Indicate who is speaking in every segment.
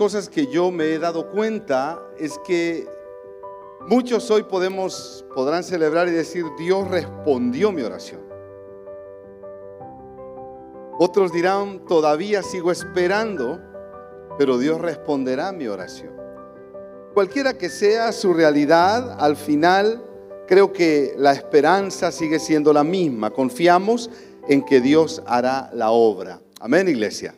Speaker 1: cosas que yo me he dado cuenta es que muchos hoy podemos, podrán celebrar y decir, Dios respondió mi oración. Otros dirán, todavía sigo esperando, pero Dios responderá mi oración. Cualquiera que sea su realidad, al final creo que la esperanza sigue siendo la misma. Confiamos en que Dios hará la obra. Amén, iglesia.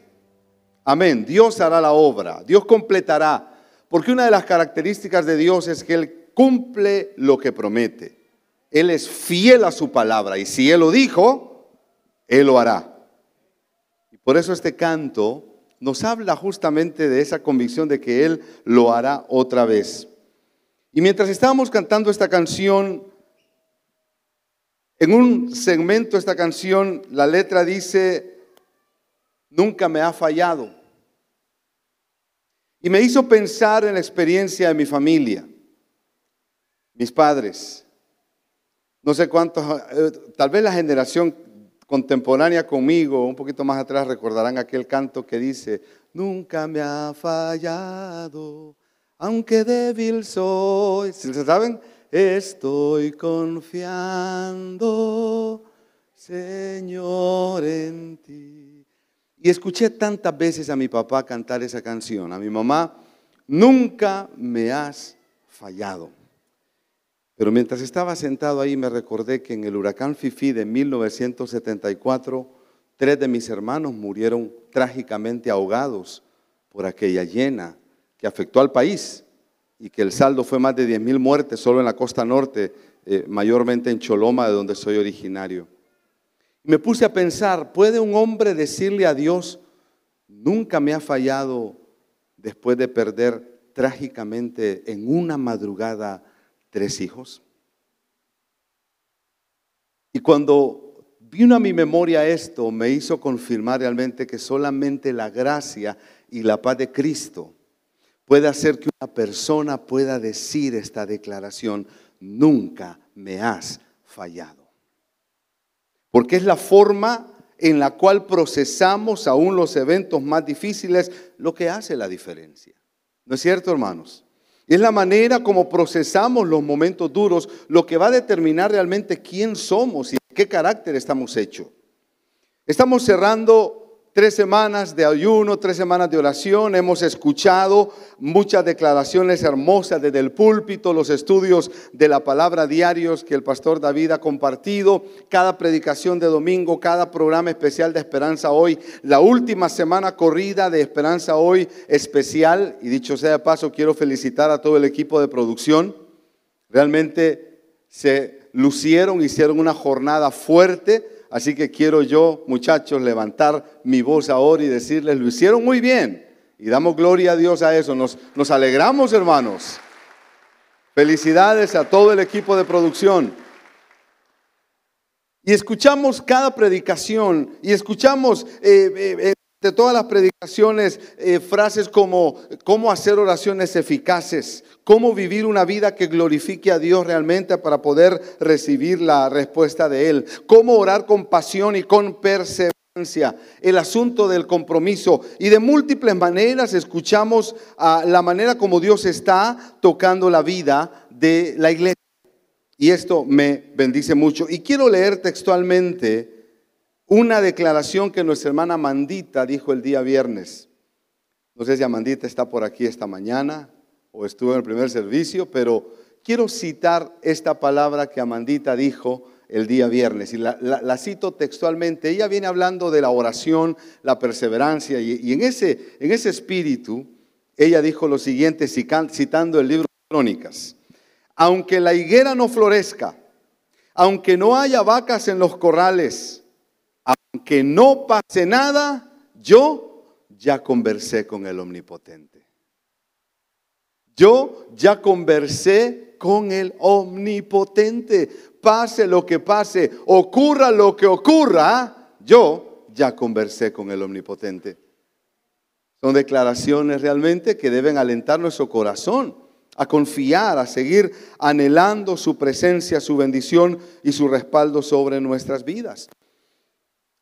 Speaker 1: Amén. Dios hará la obra. Dios completará. Porque una de las características de Dios es que Él cumple lo que promete. Él es fiel a su palabra. Y si Él lo dijo, Él lo hará. Y por eso este canto nos habla justamente de esa convicción de que Él lo hará otra vez. Y mientras estábamos cantando esta canción, en un segmento de esta canción, la letra dice, nunca me ha fallado. Y me hizo pensar en la experiencia de mi familia, mis padres. No sé cuántos, eh, tal vez la generación contemporánea conmigo, un poquito más atrás, recordarán aquel canto que dice, nunca me ha fallado, aunque débil soy. ¿Se saben? Estoy confiando, Señor, en ti. Y escuché tantas veces a mi papá cantar esa canción, a mi mamá, nunca me has fallado. Pero mientras estaba sentado ahí me recordé que en el huracán Fifi de 1974, tres de mis hermanos murieron trágicamente ahogados por aquella llena que afectó al país y que el saldo fue más de 10.000 muertes solo en la costa norte, eh, mayormente en Choloma, de donde soy originario. Me puse a pensar, ¿puede un hombre decirle a Dios, nunca me ha fallado después de perder trágicamente en una madrugada tres hijos. Y cuando vino a mi memoria esto, me hizo confirmar realmente que solamente la gracia y la paz de Cristo puede hacer que una persona pueda decir esta declaración, nunca me has fallado. Porque es la forma en la cual procesamos aún los eventos más difíciles lo que hace la diferencia. ¿No es cierto, hermanos? Es la manera como procesamos los momentos duros lo que va a determinar realmente quién somos y qué carácter estamos hechos. Estamos cerrando tres semanas de ayuno, tres semanas de oración. Hemos escuchado muchas declaraciones hermosas desde el púlpito, los estudios de la palabra diarios que el pastor David ha compartido, cada predicación de domingo, cada programa especial de Esperanza Hoy, la última semana corrida de Esperanza Hoy especial. Y dicho sea de paso, quiero felicitar a todo el equipo de producción. Realmente se lucieron, hicieron una jornada fuerte Así que quiero yo, muchachos, levantar mi voz ahora y decirles, lo hicieron muy bien. Y damos gloria a Dios a eso. Nos, nos alegramos, hermanos. Felicidades a todo el equipo de producción. Y escuchamos cada predicación y escuchamos eh, eh, eh, de todas las predicaciones frases como cómo hacer oraciones eficaces, cómo vivir una vida que glorifique a Dios realmente para poder recibir la respuesta de Él, cómo orar con pasión y con perseverancia, el asunto del compromiso. Y de múltiples maneras escuchamos la manera como Dios está tocando la vida de la iglesia. Y esto me bendice mucho. Y quiero leer textualmente una declaración que nuestra hermana Mandita dijo el día viernes. No sé si Amandita está por aquí esta mañana o estuvo en el primer servicio, pero quiero citar esta palabra que Amandita dijo el día viernes y la, cito textualmente. Ella viene hablando de la oración, la perseverancia y, en, ese, en ese espíritu ella dijo lo siguiente citando el libro de Crónicas. Aunque la higuera no florezca, aunque no haya vacas en los corrales, aunque no pase nada, yo ya conversé con el Omnipotente. Yo ya conversé con el omnipotente. Pase lo que pase, ocurra lo que ocurra, yo ya conversé con el omnipotente. Son declaraciones realmente que deben alentar nuestro corazón a confiar, a seguir anhelando su presencia, su bendición y su respaldo sobre nuestras vidas.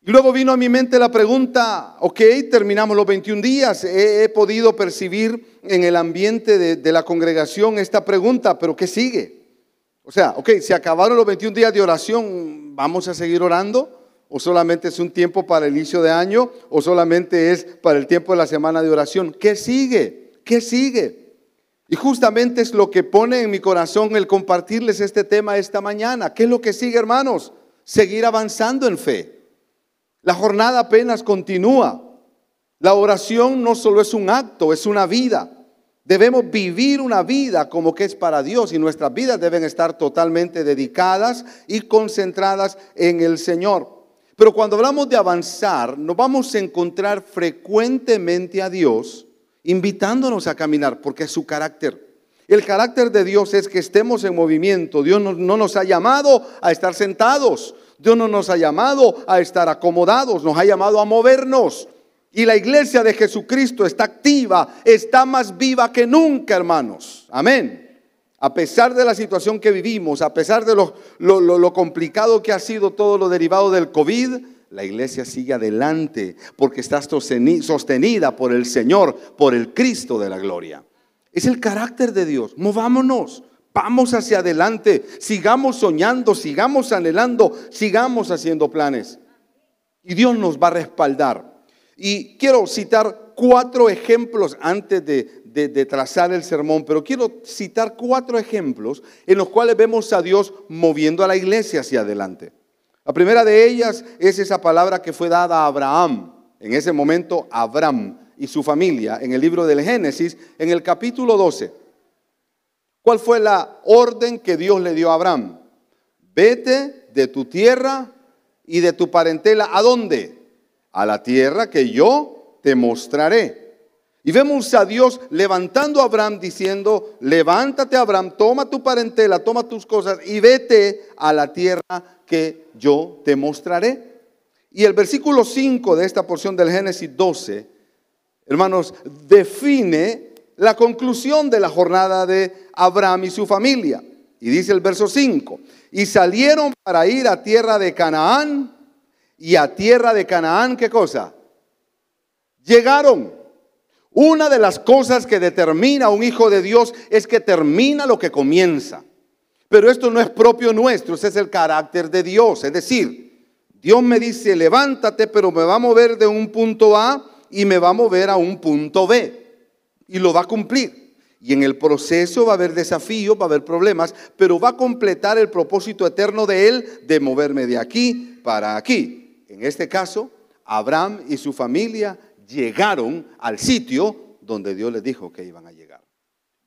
Speaker 1: Y luego vino a mi mente la pregunta, ok, terminamos los 21 días, he, podido percibir en el ambiente de, de, la congregación esta pregunta, pero ¿qué sigue? O sea, ok, se acabaron los 21 días de oración, ¿vamos a seguir orando? ¿O solamente es un tiempo para el inicio de año? ¿O solamente es para el tiempo de la semana de oración? ¿Qué sigue? ¿Qué sigue? Y justamente es lo que pone en mi corazón el compartirles este tema esta mañana. ¿Qué es lo que sigue, hermanos? Seguir avanzando en fe. La jornada apenas continúa. La oración no solo es un acto, es una vida. Debemos vivir una vida como que es para Dios y nuestras vidas deben estar totalmente dedicadas y concentradas en el Señor. Pero cuando hablamos de avanzar, nos vamos a encontrar frecuentemente a Dios invitándonos a caminar, porque es su carácter. El carácter de Dios es que estemos en movimiento. Dios no, no nos ha llamado a estar sentados. Dios no nos ha llamado a estar acomodados, nos ha llamado a movernos. Y la iglesia de Jesucristo está activa, está más viva que nunca, hermanos. Amén. A pesar de la situación que vivimos, a pesar de lo, lo, complicado que ha sido todo lo derivado del COVID, la iglesia sigue adelante porque está sostenida por el Señor, por el Cristo de la gloria. Es el carácter de Dios. Movámonos. Vamos hacia adelante, sigamos soñando, sigamos anhelando, sigamos haciendo planes. Y Dios nos va a respaldar. Y quiero citar cuatro ejemplos antes de, trazar el sermón, pero quiero citar cuatro ejemplos en los cuales vemos a Dios moviendo a la iglesia hacia adelante. La primera de ellas es esa palabra que fue dada a Abraham, en ese momento Abraham y su familia, en el libro del Génesis, en el capítulo 12. ¿Cuál fue la orden que Dios le dio a Abraham? Vete de tu tierra y de tu parentela. ¿A dónde? A la tierra que yo te mostraré. Y vemos a Dios levantando a Abraham diciendo, levántate Abraham, toma tu parentela, toma tus cosas y vete a la tierra que yo te mostraré. Y el versículo 5 de esta porción del Génesis 12, hermanos, define la conclusión de la jornada de Abraham y su familia. Y dice el verso 5, y salieron para ir a tierra de Canaán, y a tierra de Canaán, ¿qué cosa? Llegaron. Una de las cosas que determina un hijo de Dios es que termina lo que comienza. Pero esto no es propio nuestro, ese es el carácter de Dios. Es decir, Dios me dice, levántate, pero me va a mover de un punto A y me va a mover a un punto B y lo va a cumplir. Y en el proceso va a haber desafíos, va a haber problemas, pero va a completar el propósito eterno de Él de moverme de aquí para aquí. En este caso, Abraham y su familia llegaron al sitio donde Dios les dijo que iban a llegar.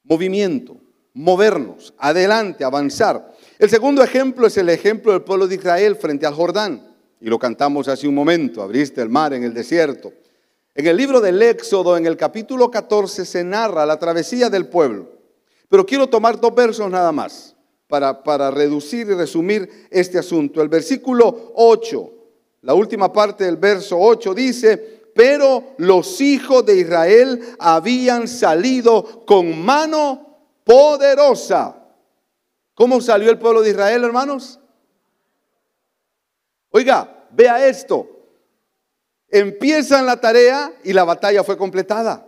Speaker 1: Movimiento, movernos, adelante, avanzar. El segundo ejemplo es el ejemplo del pueblo de Israel frente al Jordán. Y lo cantamos hace un momento, abriste el mar en el desierto. En el libro del Éxodo, en el capítulo 14, se narra la travesía del pueblo. Pero quiero tomar dos versos nada más para, para reducir y resumir este asunto. El versículo 8, la última parte del verso 8 dice, pero los hijos de Israel habían salido con mano poderosa. ¿Cómo salió el pueblo de Israel, hermanos? Oiga, vea esto empiezan la tarea y la batalla fue completada.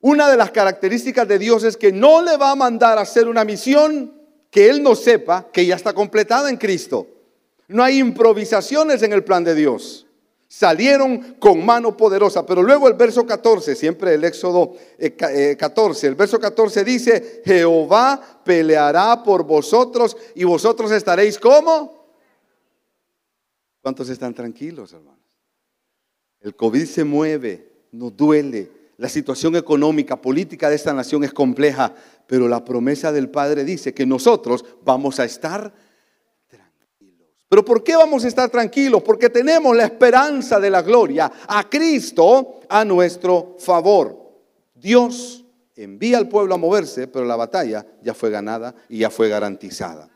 Speaker 1: Una de las características de Dios es que no le va a mandar a hacer una misión que Él no sepa que ya está completada en Cristo. No hay improvisaciones en el plan de Dios. Salieron con mano poderosa. Pero luego el verso 14, siempre el Éxodo 14, eh, el verso 14 dice, Jehová peleará por vosotros y vosotros estaréis como. ¿Cuántos están tranquilos, hermano? El COVID se mueve, nos duele. La situación económica, política de esta nación es compleja, pero la promesa del Padre dice que nosotros vamos a estar tranquilos. ¿Pero por qué vamos a estar tranquilos? Porque tenemos la esperanza de la gloria a Cristo a nuestro favor. Dios envía al pueblo a moverse, pero la batalla ya fue ganada y ya fue garantizada.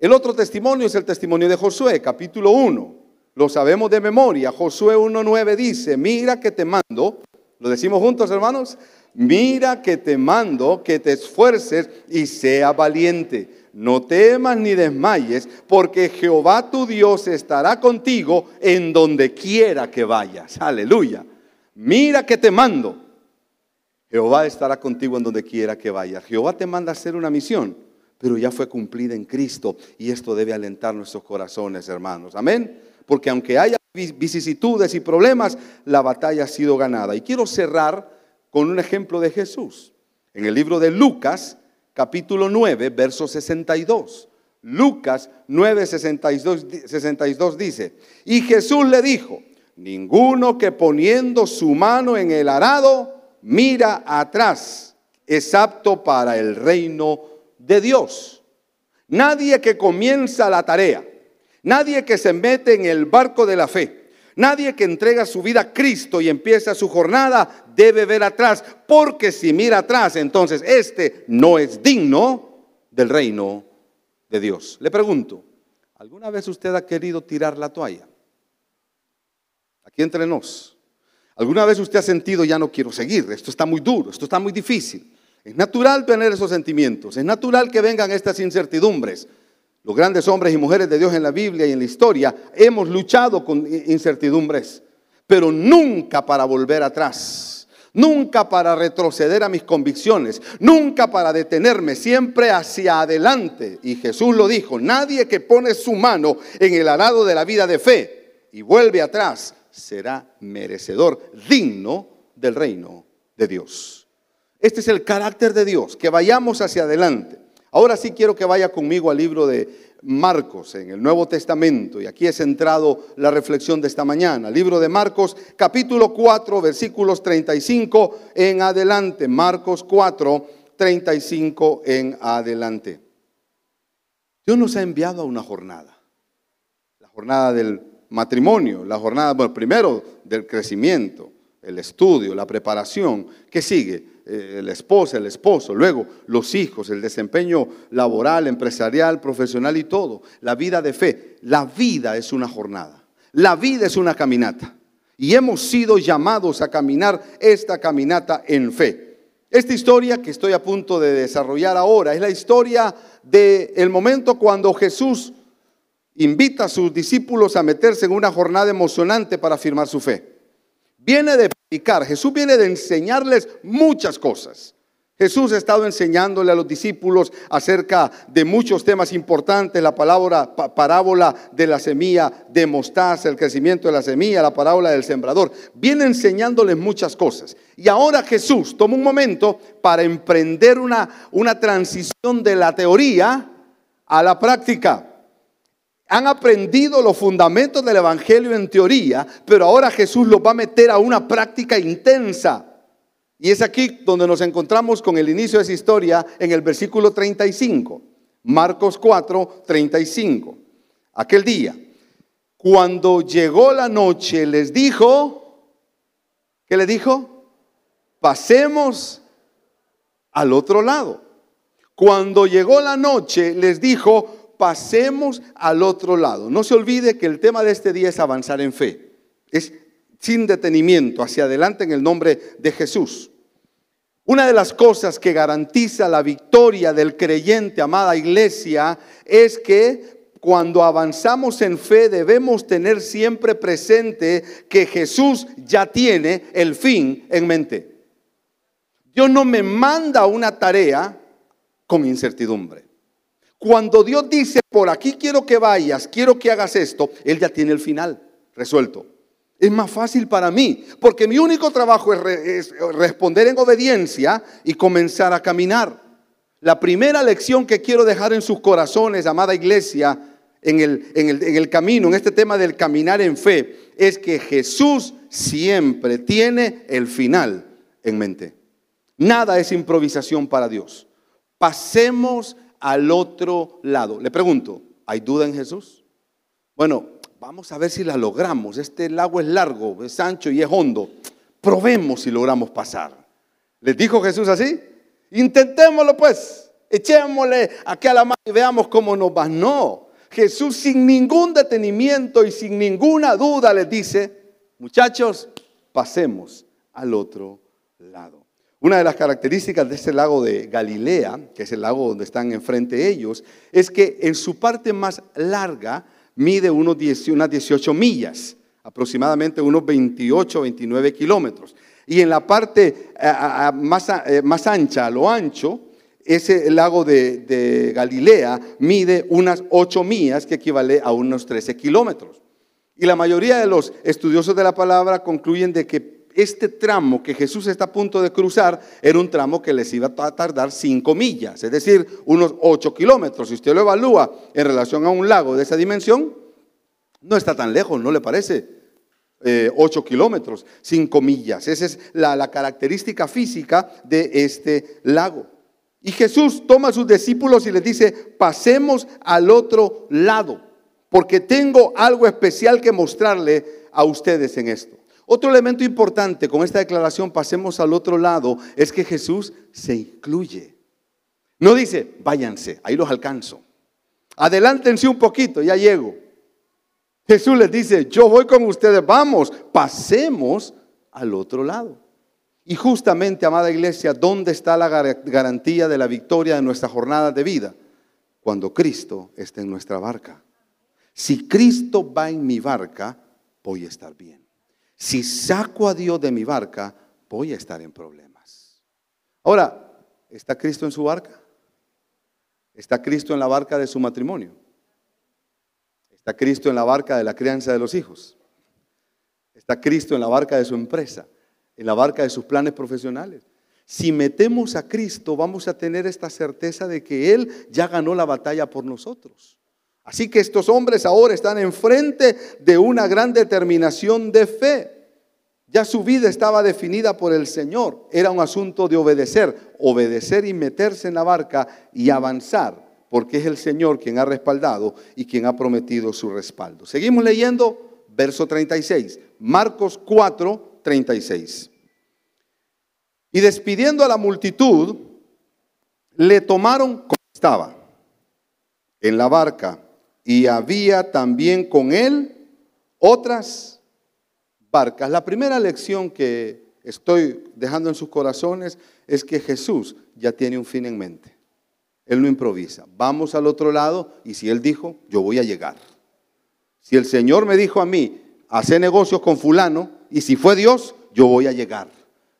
Speaker 1: El otro testimonio es el testimonio de Josué, capítulo 1. Lo sabemos de memoria. Josué 1.9 dice, mira que te mando, lo decimos juntos hermanos, mira que te mando que te esfuerces y sea valiente. No temas ni desmayes, porque Jehová tu Dios estará contigo en donde quiera que vayas. Aleluya. Mira que te mando. Jehová estará contigo en donde quiera que vayas. Jehová te manda a hacer una misión, pero ya fue cumplida en Cristo y esto debe alentar nuestros corazones, hermanos. Amén. Porque aunque haya vicisitudes y problemas, la batalla ha sido ganada. Y quiero cerrar con un ejemplo de Jesús. En el libro de Lucas, capítulo 9, verso 62. Lucas 9, 62, 62 dice, y Jesús le dijo, ninguno que poniendo su mano en el arado mira atrás es apto para el reino de Dios. Nadie que comienza la tarea, nadie que se mete en el barco de la fe, Nadie que entrega su vida a Cristo y empieza su jornada debe ver atrás, porque si mira atrás, entonces este no es digno del reino de Dios. Le pregunto, ¿alguna vez usted ha querido tirar la toalla? Aquí entre nos. ¿Alguna vez usted ha sentido ya no quiero seguir? Esto está muy duro, esto está muy difícil. Es natural tener esos sentimientos, es natural que vengan estas incertidumbres. Los grandes hombres y mujeres de Dios en la Biblia y en la historia hemos luchado con incertidumbres, pero nunca para volver atrás, nunca para retroceder a mis convicciones, nunca para detenerme, siempre hacia adelante. Y Jesús lo dijo, nadie que pone su mano en el arado de la vida de fe y vuelve atrás será merecedor digno del reino de Dios. Este es el carácter de Dios, que vayamos hacia adelante. Ahora sí quiero que vaya conmigo al libro de Marcos, en el Nuevo Testamento, y aquí he centrado la reflexión de esta mañana. Libro de Marcos, capítulo 4, versículos 35 en adelante. Marcos 4, 35 en adelante. Dios nos ha enviado a una jornada. La jornada del matrimonio, la jornada, bueno, primero del crecimiento, el estudio, la preparación. ¿Qué sigue? Eh, la esposa, el esposo, luego los hijos, el desempeño laboral, empresarial, profesional y todo. La vida de fe. La vida es una jornada. La vida es una caminata. Y hemos sido llamados a caminar esta caminata en fe. Esta historia que estoy a punto de desarrollar ahora es la historia del momento cuando Jesús invita a sus discípulos a meterse en una jornada emocionante para afirmar su fe. Viene de Jesús viene de enseñarles muchas cosas. Jesús ha estado enseñándole a los discípulos acerca de muchos temas importantes, la palabra parábola de la semilla de mostaza, el crecimiento de la semilla, la parábola del sembrador. Viene enseñándoles muchas cosas. Y ahora Jesús toma un momento para emprender una, una transición de la teoría a la práctica han aprendido los fundamentos del Evangelio en teoría, pero ahora Jesús los va a meter a una práctica intensa. Y es aquí donde nos encontramos con el inicio de esa historia en el versículo 35, Marcos 4, 35. Aquel día, cuando llegó la noche, les dijo, ¿qué le dijo? Pasemos al otro lado. Cuando llegó la noche, les dijo, pasemos al otro lado. No se olvide que el tema de este día es avanzar en fe. Es sin detenimiento, hacia adelante en el nombre de Jesús. Una de las cosas que garantiza la victoria del creyente, amada iglesia, es que cuando avanzamos en fe debemos tener siempre presente que Jesús ya tiene el fin en mente. Dios no me manda una tarea con incertidumbre. Cuando Dios dice, por aquí quiero que vayas, quiero que hagas esto, Él ya tiene el final resuelto. Es más fácil para mí, porque mi único trabajo es, responder en obediencia y comenzar a caminar. La primera lección que quiero dejar en sus corazones, amada iglesia, en el, en el camino, en este tema del caminar en fe, es que Jesús siempre tiene el final en mente. Nada es improvisación para Dios. Pasemos al otro lado. Le pregunto, ¿hay duda en Jesús? Bueno, vamos a ver si la logramos. Este lago es largo, es ancho y es hondo. Probemos si logramos pasar. ¿Les dijo Jesús así? Intentémoslo pues. Echémosle aquí a la mano y veamos cómo nos va. No. Jesús sin ningún detenimiento y sin ninguna duda les dice, muchachos, pasemos al otro lado. Una de las características de este lago de Galilea, que es el lago donde están enfrente ellos, es que en su parte más larga mide unos 10, unas 18 millas, aproximadamente unos 28 29 kilómetros. Y en la parte más, eh, más ancha, a lo ancho, ese lago de, de, Galilea mide unas 8 millas, que equivale a unos 13 kilómetros. Y la mayoría de los estudiosos de la palabra concluyen de que este tramo que Jesús está a punto de cruzar era un tramo que les iba a tardar cinco millas, es decir, unos ocho kilómetros. Si usted lo evalúa en relación a un lago de esa dimensión, no está tan lejos, ¿no le parece? Eh, ocho kilómetros, cinco millas. Esa es la, la característica física de este lago. Y Jesús toma a sus discípulos y les dice, pasemos al otro lado, porque tengo algo especial que mostrarle a ustedes en esto. Otro elemento importante con esta declaración, pasemos al otro lado, es que Jesús se incluye. No dice, váyanse, ahí los alcanzo. Adelántense un poquito, ya llego. Jesús les dice, yo voy con ustedes, vamos, pasemos al otro lado. Y justamente, amada iglesia, ¿dónde está la garantía de la victoria de nuestra jornada de vida? Cuando Cristo está en nuestra barca. Si Cristo va en mi barca, voy a estar bien. Si saco a Dios de mi barca, voy a estar en problemas. Ahora, ¿está Cristo en su barca? ¿Está Cristo en la barca de su matrimonio? ¿Está Cristo en la barca de la crianza de los hijos? ¿Está Cristo en la barca de su empresa? ¿En la barca de sus planes profesionales? Si metemos a Cristo, vamos a tener esta certeza de que Él ya ganó la batalla por nosotros. Así que estos hombres ahora están enfrente de una gran determinación de fe. Ya su vida estaba definida por el Señor. Era un asunto de obedecer, obedecer y meterse en la barca y avanzar, porque es el Señor quien ha respaldado y quien ha prometido su respaldo. Seguimos leyendo verso 36, Marcos 4, 36. Y despidiendo a la multitud, le tomaron como estaba en la barca y había también con él otras barcas. La primera lección que estoy dejando en sus corazones es que Jesús ya tiene un fin en mente. Él no improvisa. Vamos al otro lado y si Él dijo, yo voy a llegar. Si el Señor me dijo a mí, hace negocios con fulano, y si fue Dios, yo voy a llegar.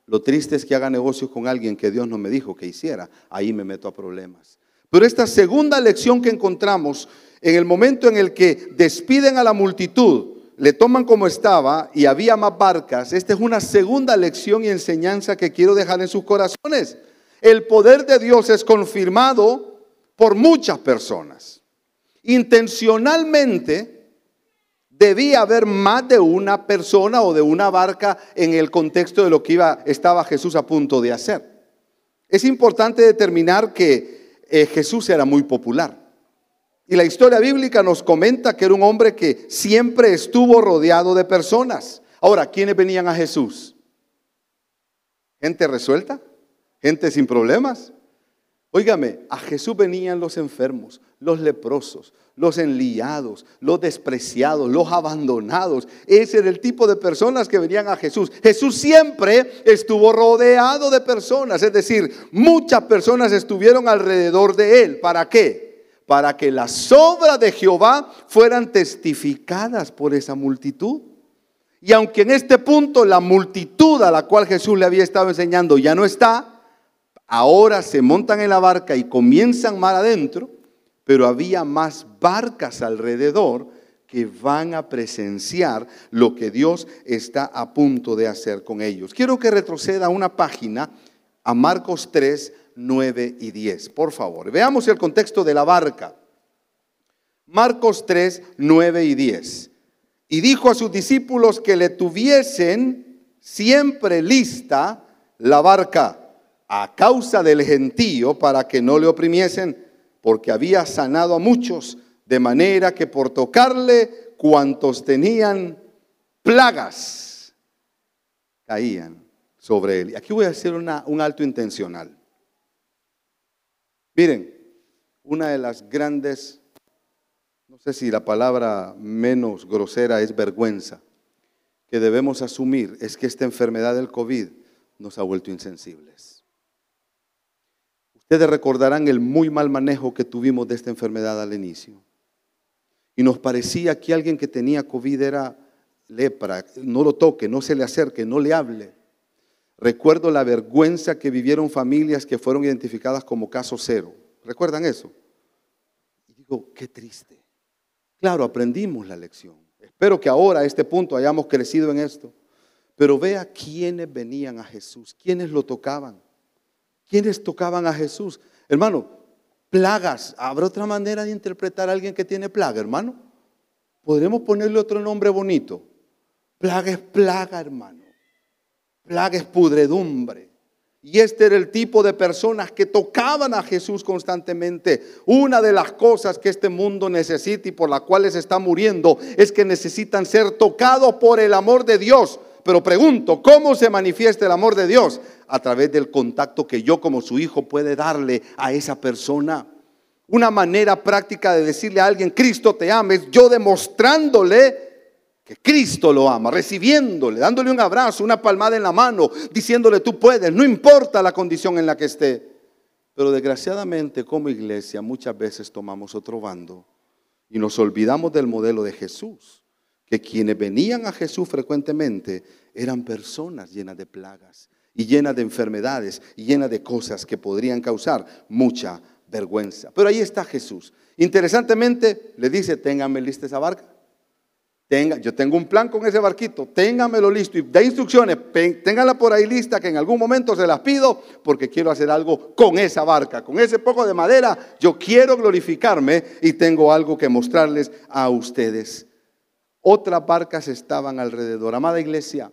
Speaker 1: Lo triste es que haga negocios con alguien que Dios no me dijo que hiciera. Ahí me meto a problemas. Pero esta segunda lección que encontramos en el momento en el que despiden a la multitud, le toman como estaba y había más barcas, esta es una segunda lección y enseñanza que quiero dejar en sus corazones. El poder de Dios es confirmado por muchas personas. Intencionalmente debía haber más de una persona o de una barca en el contexto de lo que iba, estaba Jesús a punto de hacer. Es importante determinar que eh, Jesús era muy popular. Y la historia bíblica nos comenta que era un hombre que siempre estuvo rodeado de personas. Ahora, ¿quiénes venían a Jesús? ¿Gente resuelta? ¿Gente sin problemas? Óigame, a Jesús venían los enfermos, los leprosos, los enliados, los despreciados, los abandonados. Ese era el tipo de personas que venían a Jesús. Jesús siempre estuvo rodeado de personas, es decir, muchas personas estuvieron alrededor de él. ¿Para qué? Para que las obras de Jehová fueran testificadas por esa multitud. Y aunque en este punto la multitud a la cual Jesús le había estado enseñando ya no está, ahora se montan en la barca y comienzan mar adentro, pero había más barcas alrededor que van a presenciar lo que Dios está a punto de hacer con ellos. Quiero que retroceda una página a Marcos 3, 9 y 10. Por favor, veamos el contexto de la barca. Marcos 3, 9 y 10. Y dijo a sus discípulos que le tuviesen siempre lista la barca a causa del gentío para que no le oprimiesen, porque había sanado a muchos, de manera que por tocarle cuantos tenían plagas caían sobre él. Aquí voy a hacer un alto intencional. Miren, una de las grandes, no sé si la palabra menos grosera es vergüenza, que debemos asumir es que esta enfermedad del COVID nos ha vuelto insensibles. Ustedes recordarán el muy mal manejo que tuvimos de esta enfermedad al inicio. Y nos parecía que alguien que tenía COVID era lepra, no lo toque, no se le acerque, no le hable. Recuerdo la vergüenza que vivieron familias que fueron identificadas como caso cero. ¿Recuerdan eso? Y digo, qué triste. Claro, aprendimos la lección. Espero que ahora a este punto hayamos crecido en esto. Pero vea quiénes venían a Jesús, quiénes lo tocaban, quiénes tocaban a Jesús. Hermano, plagas. ¿Habrá otra manera de interpretar a alguien que tiene plaga, hermano? Podremos ponerle otro nombre bonito. Plaga es plaga, hermano. Plaga es pudredumbre. Y este era el tipo de personas que tocaban a Jesús constantemente. Una de las cosas que este mundo necesita y por las cuales está muriendo es que necesitan ser tocados por el amor de Dios. Pero pregunto, ¿cómo se manifiesta el amor de Dios? A través del contacto que yo como su hijo puede darle a esa persona. Una manera práctica de decirle a alguien, Cristo te ama, es yo demostrándole que Cristo lo ama, recibiéndole, dándole un abrazo, una palmada en la mano, diciéndole tú puedes, no importa la condición en la que esté. Pero desgraciadamente como iglesia muchas veces tomamos otro bando y nos olvidamos del modelo de Jesús, que quienes venían a Jesús frecuentemente eran personas llenas de plagas y llenas de enfermedades y llenas de cosas que podrían causar mucha vergüenza. Pero ahí está Jesús. Interesantemente le dice, téngame lista esa barca. Tenga, yo tengo un plan con ese barquito, téngamelo listo y da instrucciones, ténganla por ahí lista que en algún momento se las pido porque quiero hacer algo con esa barca, con ese poco de madera. Yo quiero glorificarme y tengo algo que mostrarles a ustedes. Otras barcas estaban alrededor. Amada iglesia,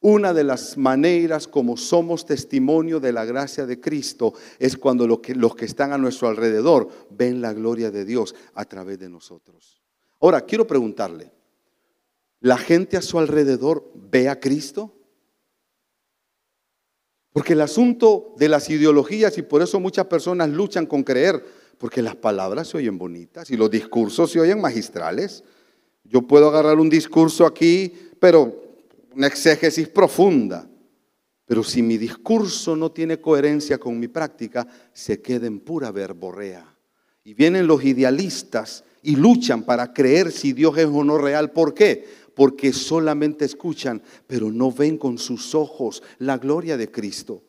Speaker 1: una de las maneras como somos testimonio de la gracia de Cristo es cuando los que, los que están a nuestro alrededor ven la gloria de Dios a través de nosotros. Ahora, quiero preguntarle, la gente a su alrededor ve a Cristo? Porque el asunto de las ideologías, y por eso muchas personas luchan con creer, porque las palabras se oyen bonitas y los discursos se oyen magistrales. Yo puedo agarrar un discurso aquí, pero una exégesis profunda. Pero si mi discurso no tiene coherencia con mi práctica, se queda en pura verborrea. Y vienen los idealistas y luchan para creer si Dios es o no real. ¿Por qué? Porque solamente escuchan, pero no ven con sus ojos la gloria de Cristo.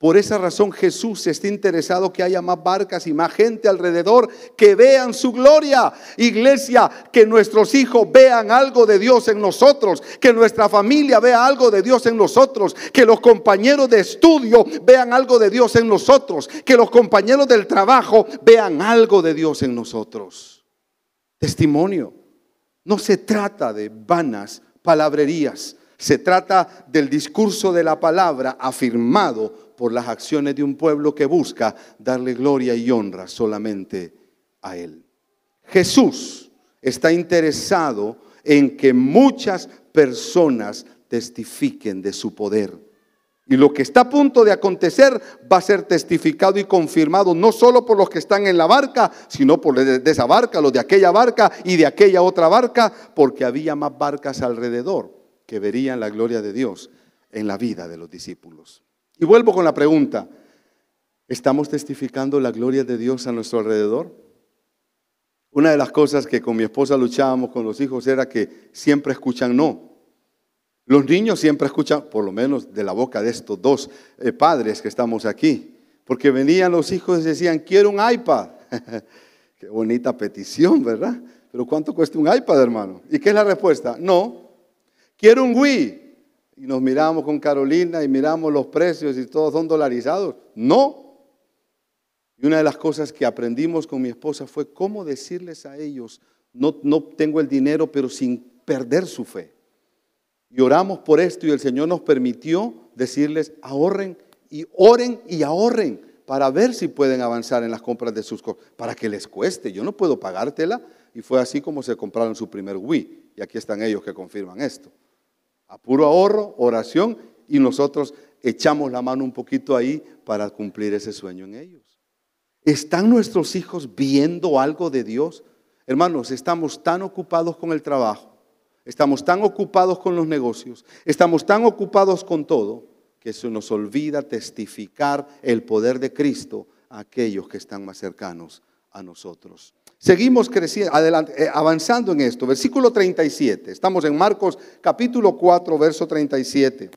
Speaker 1: Por esa razón Jesús está interesado que haya más barcas y más gente alrededor que vean su gloria. Iglesia, que nuestros hijos vean algo de Dios en nosotros, que nuestra familia vea algo de Dios en nosotros, que los compañeros de estudio vean algo de Dios en nosotros, que los compañeros del trabajo vean algo de Dios en nosotros. Testimonio. No se trata de vanas palabrerías, se trata del discurso de la palabra afirmado por las acciones de un pueblo que busca darle gloria y honra solamente a Él. Jesús está interesado en que muchas personas testifiquen de su poder y lo que está a punto de acontecer va a ser testificado y confirmado no solo por los que están en la barca, sino por de, esa barca, los de aquella barca y de aquella otra barca, porque había más barcas alrededor que verían la gloria de Dios en la vida de los discípulos. Y vuelvo con la pregunta, ¿estamos testificando la gloria de Dios a nuestro alrededor? Una de las cosas que con mi esposa luchábamos con los hijos era que siempre escuchan no. Los niños siempre escuchan, por lo menos de la boca de estos dos eh, padres que estamos aquí, porque venían los hijos y decían, quiero un iPad. Qué bonita petición, ¿verdad? Pero ¿cuánto cuesta un iPad, hermano? ¿Y qué es la respuesta? No. Quiero un Wii. Y nos miramos con Carolina y miramos los precios y todos son dolarizados. No. Y una de las cosas que aprendimos con mi esposa fue cómo decirles a ellos, no, no tengo el dinero, pero sin perder su fe. Y oramos por esto y el Señor nos permitió decirles, ahorren y oren y ahorren para ver si pueden avanzar en las compras de sus cosas, para que les cueste. Yo no puedo pagártela. Y fue así como se compraron su primer Wii. Y aquí están ellos que confirman esto. A puro ahorro, oración, y nosotros echamos la mano un poquito ahí para cumplir ese sueño en ellos. ¿Están nuestros hijos viendo algo de Dios? Hermanos, estamos tan ocupados con el trabajo Estamos tan ocupados con los negocios, estamos tan ocupados con todo, que se nos olvida testificar el poder de Cristo a aquellos que están más cercanos a nosotros. Seguimos creciendo, adelante, eh, avanzando en esto. Versículo 37. Estamos en Marcos capítulo 4, verso 37.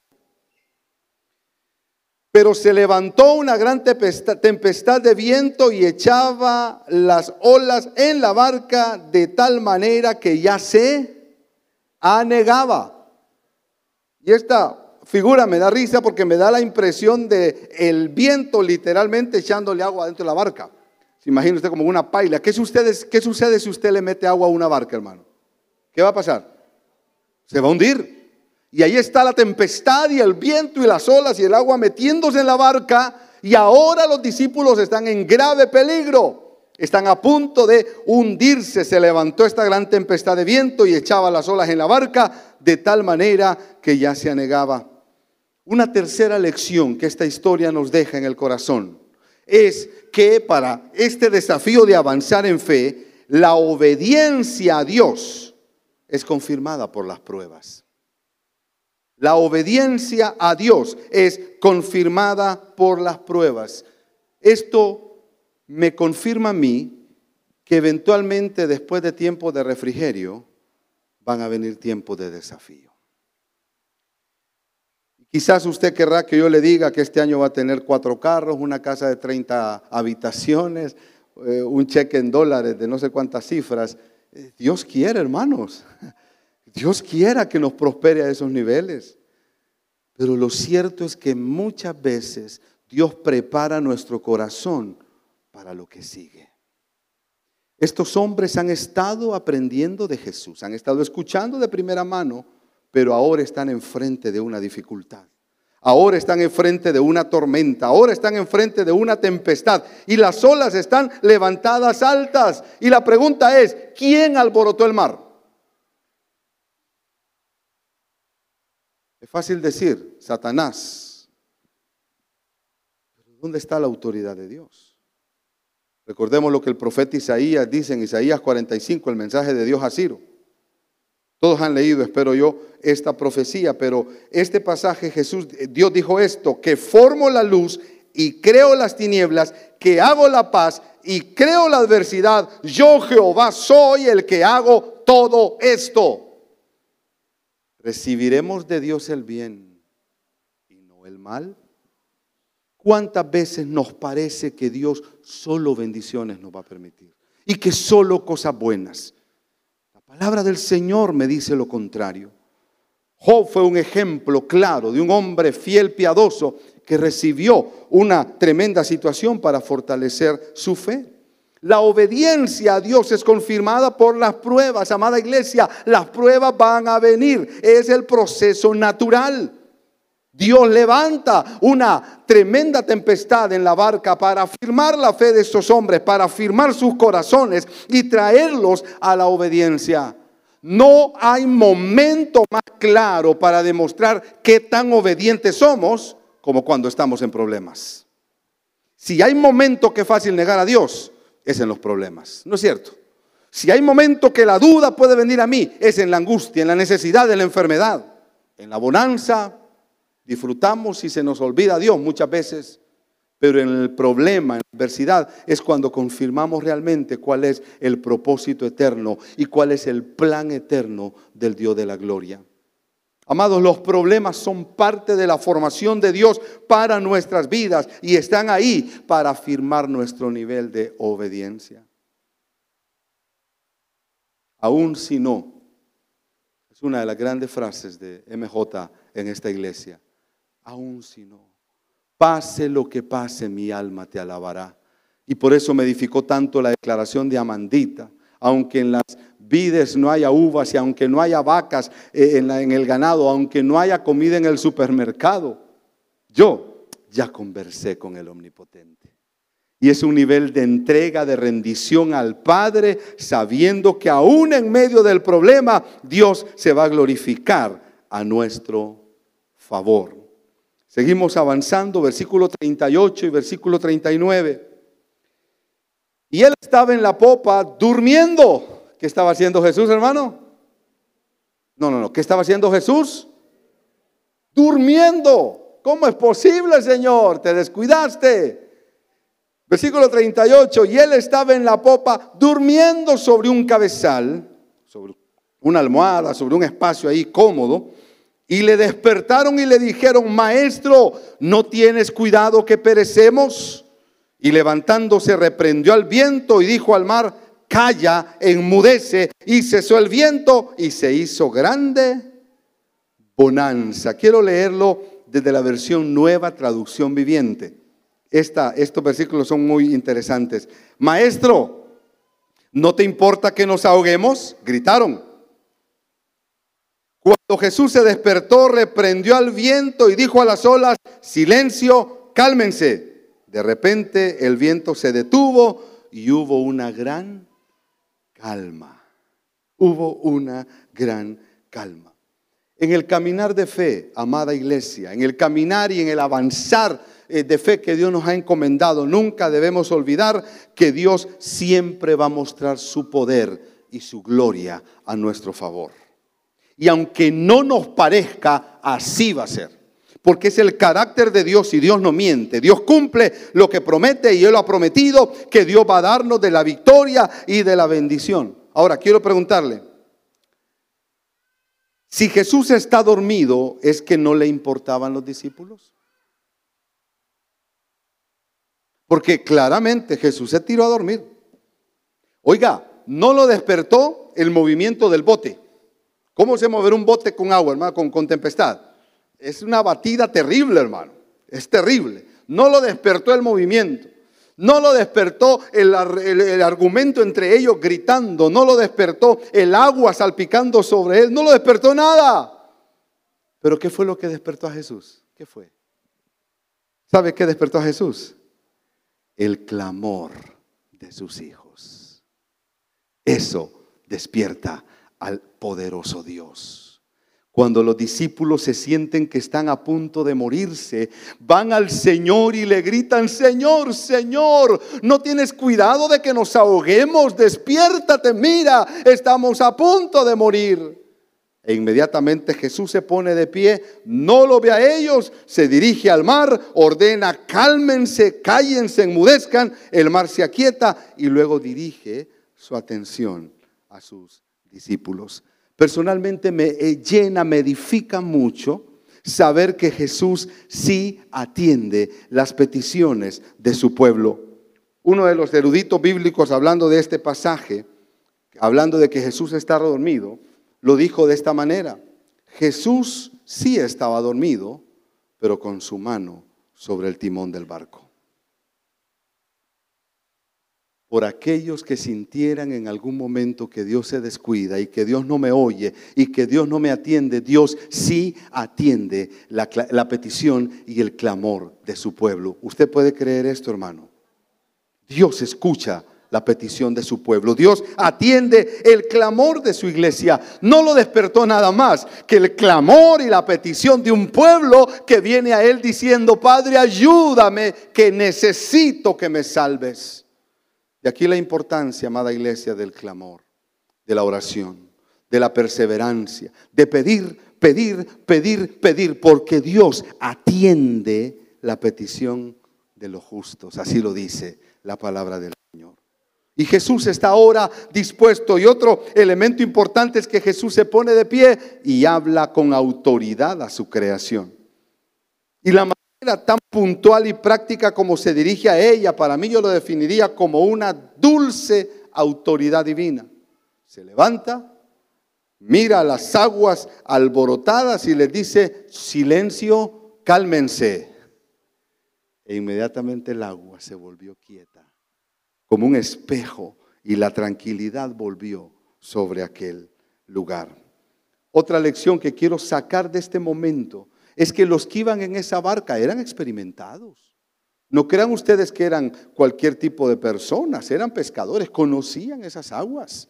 Speaker 1: Pero se levantó una gran tempestad de viento y echaba las olas en la barca de tal manera que ya se anegaba. Y esta figura me da risa porque me da la impresión de el viento literalmente echándole agua dentro de la barca. Se imagina usted como una paila. ¿Qué sucede, ¿Qué sucede si usted le mete agua a una barca, hermano? ¿Qué va a pasar? Se va a hundir. Y ahí está la tempestad y el viento y las olas y el agua metiéndose en la barca. Y ahora los discípulos están en grave peligro. Están a punto de hundirse. Se levantó esta gran tempestad de viento y echaba las olas en la barca de tal manera que ya se anegaba. Una tercera lección que esta historia nos deja en el corazón es que para este desafío de avanzar en fe, la obediencia a Dios es confirmada por las pruebas. La obediencia a Dios es confirmada por las pruebas. Esto me confirma a mí que eventualmente después de tiempo de refrigerio van a venir tiempos de desafío. Quizás usted querrá que yo le diga que este año va a tener cuatro carros, una casa de 30 habitaciones, eh, un cheque en dólares de no sé cuántas cifras. Eh, Dios quiere, hermanos. Dios quiera que nos prospere a esos niveles. Pero lo cierto es que muchas veces Dios prepara nuestro corazón para lo que sigue. Estos hombres han estado aprendiendo de Jesús, han estado escuchando de primera mano, pero ahora están enfrente de una dificultad. Ahora están enfrente de una tormenta, ahora están enfrente de una tempestad y las olas están levantadas altas. Y la pregunta es, ¿quién alborotó el mar? Es fácil decir, Satanás. ¿dónde está la autoridad de Dios? Recordemos lo que el profeta Isaías dice en Isaías 45, el mensaje de Dios a Ciro. Todos han leído, espero yo, esta profecía, pero este pasaje Jesús, Dios dijo esto, que formo la luz y creo las tinieblas, que hago la paz y creo la adversidad. Yo Jehová soy el que hago todo esto recibiremos de Dios el bien y no el mal. ¿Cuántas veces nos parece que Dios solo bendiciones nos va a permitir y que solo cosas buenas? La palabra del Señor me dice lo contrario. Job fue un ejemplo claro de un hombre fiel, piadoso, que recibió una tremenda situación para fortalecer su fe. La obediencia a Dios es confirmada por las pruebas, amada iglesia. Las pruebas van a venir. Es el proceso natural. Dios levanta una tremenda tempestad en la barca para afirmar la fe de estos hombres, para afirmar sus corazones y traerlos a la obediencia. No hay momento más claro para demostrar qué tan obedientes somos como cuando estamos en problemas. Si hay momento que es fácil negar a Dios, es en los problemas. ¿No es cierto? Si hay momento que la duda puede venir a mí, es en la angustia, en la necesidad, en la enfermedad. En la bonanza disfrutamos y se nos olvida Dios muchas veces, pero en el problema, en la adversidad, es cuando confirmamos realmente cuál es el propósito eterno y cuál es el plan eterno del Dios de la gloria. Amados, los problemas son parte de la formación de Dios para nuestras vidas y están ahí para afirmar nuestro nivel de obediencia. Aún si no, es una de las grandes frases de MJ en esta iglesia. Aún si no, pase lo que pase, mi alma te alabará. Y por eso me edificó tanto la declaración de Amandita aunque en las vides no haya uvas y aunque no haya vacas eh, en, en el ganado, aunque no haya comida en el supermercado, yo ya conversé con el Omnipotente. Y es un nivel de entrega, de rendición al Padre, sabiendo que aún en medio del problema Dios se va a glorificar a nuestro favor. Seguimos avanzando, versículo 38 y versículo 39. Y él estaba en la popa durmiendo. ¿Qué estaba haciendo Jesús, hermano? No, no, no. ¿Qué estaba haciendo Jesús? Durmiendo. ¿Cómo es posible, Señor? Te descuidaste. Versículo 38, y él estaba en la popa durmiendo sobre un cabezal, sobre una almohada, sobre un espacio ahí cómodo, y le despertaron y le dijeron, maestro, ¿no tienes cuidado que perecemos? Y levantándose reprendió al viento y dijo al mar, calla, enmudece, y cesó el viento y se hizo grande bonanza. Quiero leerlo desde la versión nueva traducción viviente. Esta, estos versículos son muy interesantes. Maestro, ¿no te importa que nos ahoguemos? Gritaron. Jesús se despertó, reprendió al viento y dijo a las olas, silencio, cálmense. De repente el viento se detuvo y hubo una gran calma. Hubo una gran calma. En el caminar de fe, amada iglesia, en el caminar y en el avanzar eh, de fe que Dios nos ha encomendado, nunca debemos olvidar que Dios siempre va a mostrar su poder y su gloria a nuestro favor. Y aunque no nos parezca, así va a ser. Porque es el carácter de Dios y Dios no miente. Dios cumple lo que promete y Él lo ha prometido que Dios va a darnos de la victoria y de la bendición. Ahora, quiero preguntarle, si Jesús está dormido, ¿es que no le importaban los discípulos? Porque claramente Jesús se tiró a dormir. Oiga, no lo despertó el movimiento del bote. ¿Cómo se mover un bote con agua, hermano, con, con tempestad? Es una batida terrible, hermano. Es terrible. No lo despertó el movimiento. No lo despertó el, argumento entre ellos gritando, no lo despertó el agua salpicando sobre él, no lo despertó nada. Pero ¿qué fue lo que despertó a Jesús? ¿Qué fue? ¿Sabe qué despertó a Jesús? El clamor de sus hijos. Eso despierta al poderoso Dios. Cuando los discípulos se sienten que están a punto de morirse, van al Señor y le gritan, Señor, Señor, no tienes cuidado de que nos ahoguemos, despiértate, mira, estamos a punto de morir. E inmediatamente Jesús se pone de pie, no lo ve a ellos, se dirige al mar, ordena, cálmense, cállense, enmudezcan, el mar se aquieta y luego dirige su atención a sus discípulos. Personalmente me eh, llena, me edifica mucho saber que Jesús sí atiende las peticiones de su pueblo. Uno de los eruditos bíblicos hablando de este pasaje, hablando de que Jesús estaba dormido, lo dijo de esta manera. Jesús sí estaba dormido, pero con su mano sobre el timón del barco. Por aquellos que sintieran en algún momento que Dios se descuida y que Dios no me oye y que Dios no me atiende, Dios sí atiende la, petición y el clamor de su pueblo. ¿Usted puede creer esto, hermano? Dios escucha la petición de su pueblo. Dios atiende el clamor de su iglesia. No lo despertó nada más que el clamor y la petición de un pueblo que viene a Él diciendo, Padre, ayúdame, que necesito que me salves. Y aquí la importancia, amada iglesia, del clamor, de la oración, de la perseverancia, de pedir, pedir, pedir, pedir, porque Dios atiende la petición de los justos. Así lo dice la palabra del Señor. Y Jesús está ahora dispuesto. Y otro elemento importante es que Jesús se pone de pie y habla con autoridad a su creación. Y la tan puntual y práctica como se dirige a ella, para mí yo lo definiría como una dulce autoridad divina. Se levanta, mira las aguas alborotadas y les dice, silencio, cálmense. E inmediatamente el agua se volvió quieta, como un espejo, y la tranquilidad volvió sobre aquel lugar. Otra lección que quiero sacar de este momento es que los que iban en esa barca eran experimentados. No crean ustedes que eran cualquier tipo de personas, eran pescadores, conocían esas aguas,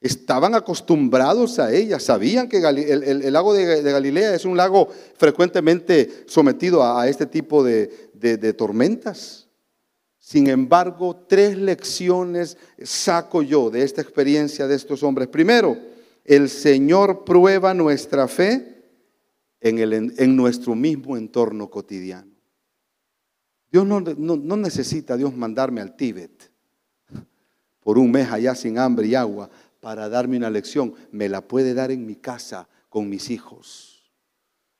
Speaker 1: estaban acostumbrados a ellas, sabían que el, lago de, Galilea es un lago frecuentemente sometido a, este tipo de, de tormentas. Sin embargo, tres lecciones saco yo de esta experiencia de estos hombres. Primero, el Señor prueba nuestra fe en, el, en nuestro mismo entorno cotidiano. Dios no, no, necesita Dios mandarme al Tíbet por un mes allá sin hambre y agua para darme una lección. Me la puede dar en mi casa con mis hijos.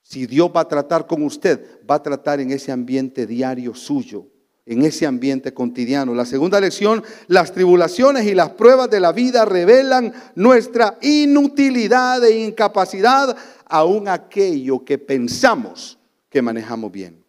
Speaker 1: Si Dios va a tratar con usted, va a tratar en ese ambiente diario suyo, en ese ambiente cotidiano. La segunda lección, las tribulaciones y las pruebas de la vida revelan nuestra inutilidad e incapacidad, aún aquello que pensamos que manejamos bien.